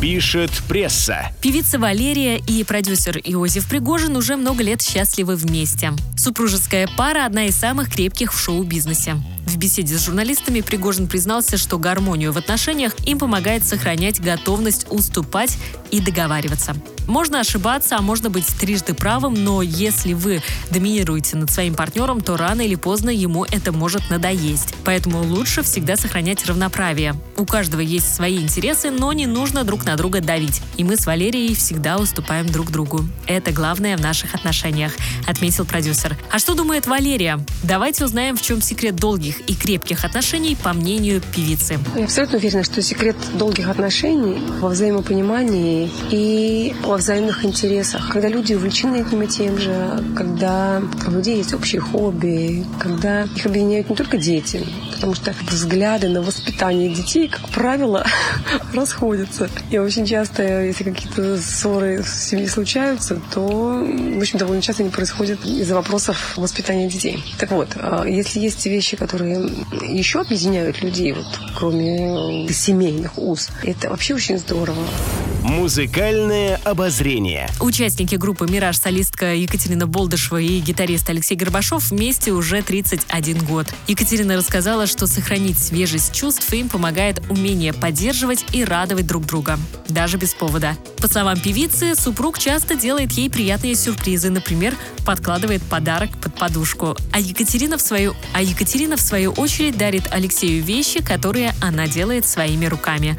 Пишет пресса. Певица Валерия и продюсер Иозеф Пригожин уже много лет счастливы вместе. Супружеская пара – одна из самых крепких в шоу-бизнесе. В беседе с журналистами Пригожин признался, что гармонию в отношениях им помогает сохранять готовность уступать и договариваться. Можно ошибаться, а можно быть трижды правым, но если вы доминируете над своим партнером, то рано или поздно ему это может надоесть. Поэтому лучше всегда сохранять равноправие. У каждого есть свои интересы, но не нужно друг на друга давить. И мы с Валерией всегда уступаем друг другу. Это главное в наших отношениях, отметил продюсер. А что думает Валерия? Давайте узнаем, в чем секрет долгих и крепких отношений, по мнению певицы. Я абсолютно уверена, что секрет долгих отношений во взаимопонимании и во взаимных интересах. Когда люди увлечены одним и тем же, когда у людей есть общие хобби, когда их объединяют не только дети, потому что взгляды на воспитание детей, как правило, расходятся. И очень часто, если какие-то ссоры в семье случаются, то, в общем, довольно часто они происходят из-за вопросов воспитания детей. Так вот, а если есть вещи, которые еще объединяют людей, вот, кроме семейных уз, это вообще очень здорово. Музыкальное обозрение. Участники группы «Мираж» солистка Екатерина Болдышева и гитарист Алексей Горбашов вместе уже 31 год. Екатерина рассказала, что сохранить свежесть чувств им помогает умение поддерживать и радовать друг друга, даже без повода. По словам певицы, супруг часто делает ей приятные сюрпризы, например, подкладывает подарок под подушку. А Екатерина в свою, а Екатерина в свою очередь дарит Алексею вещи, которые она делает своими руками.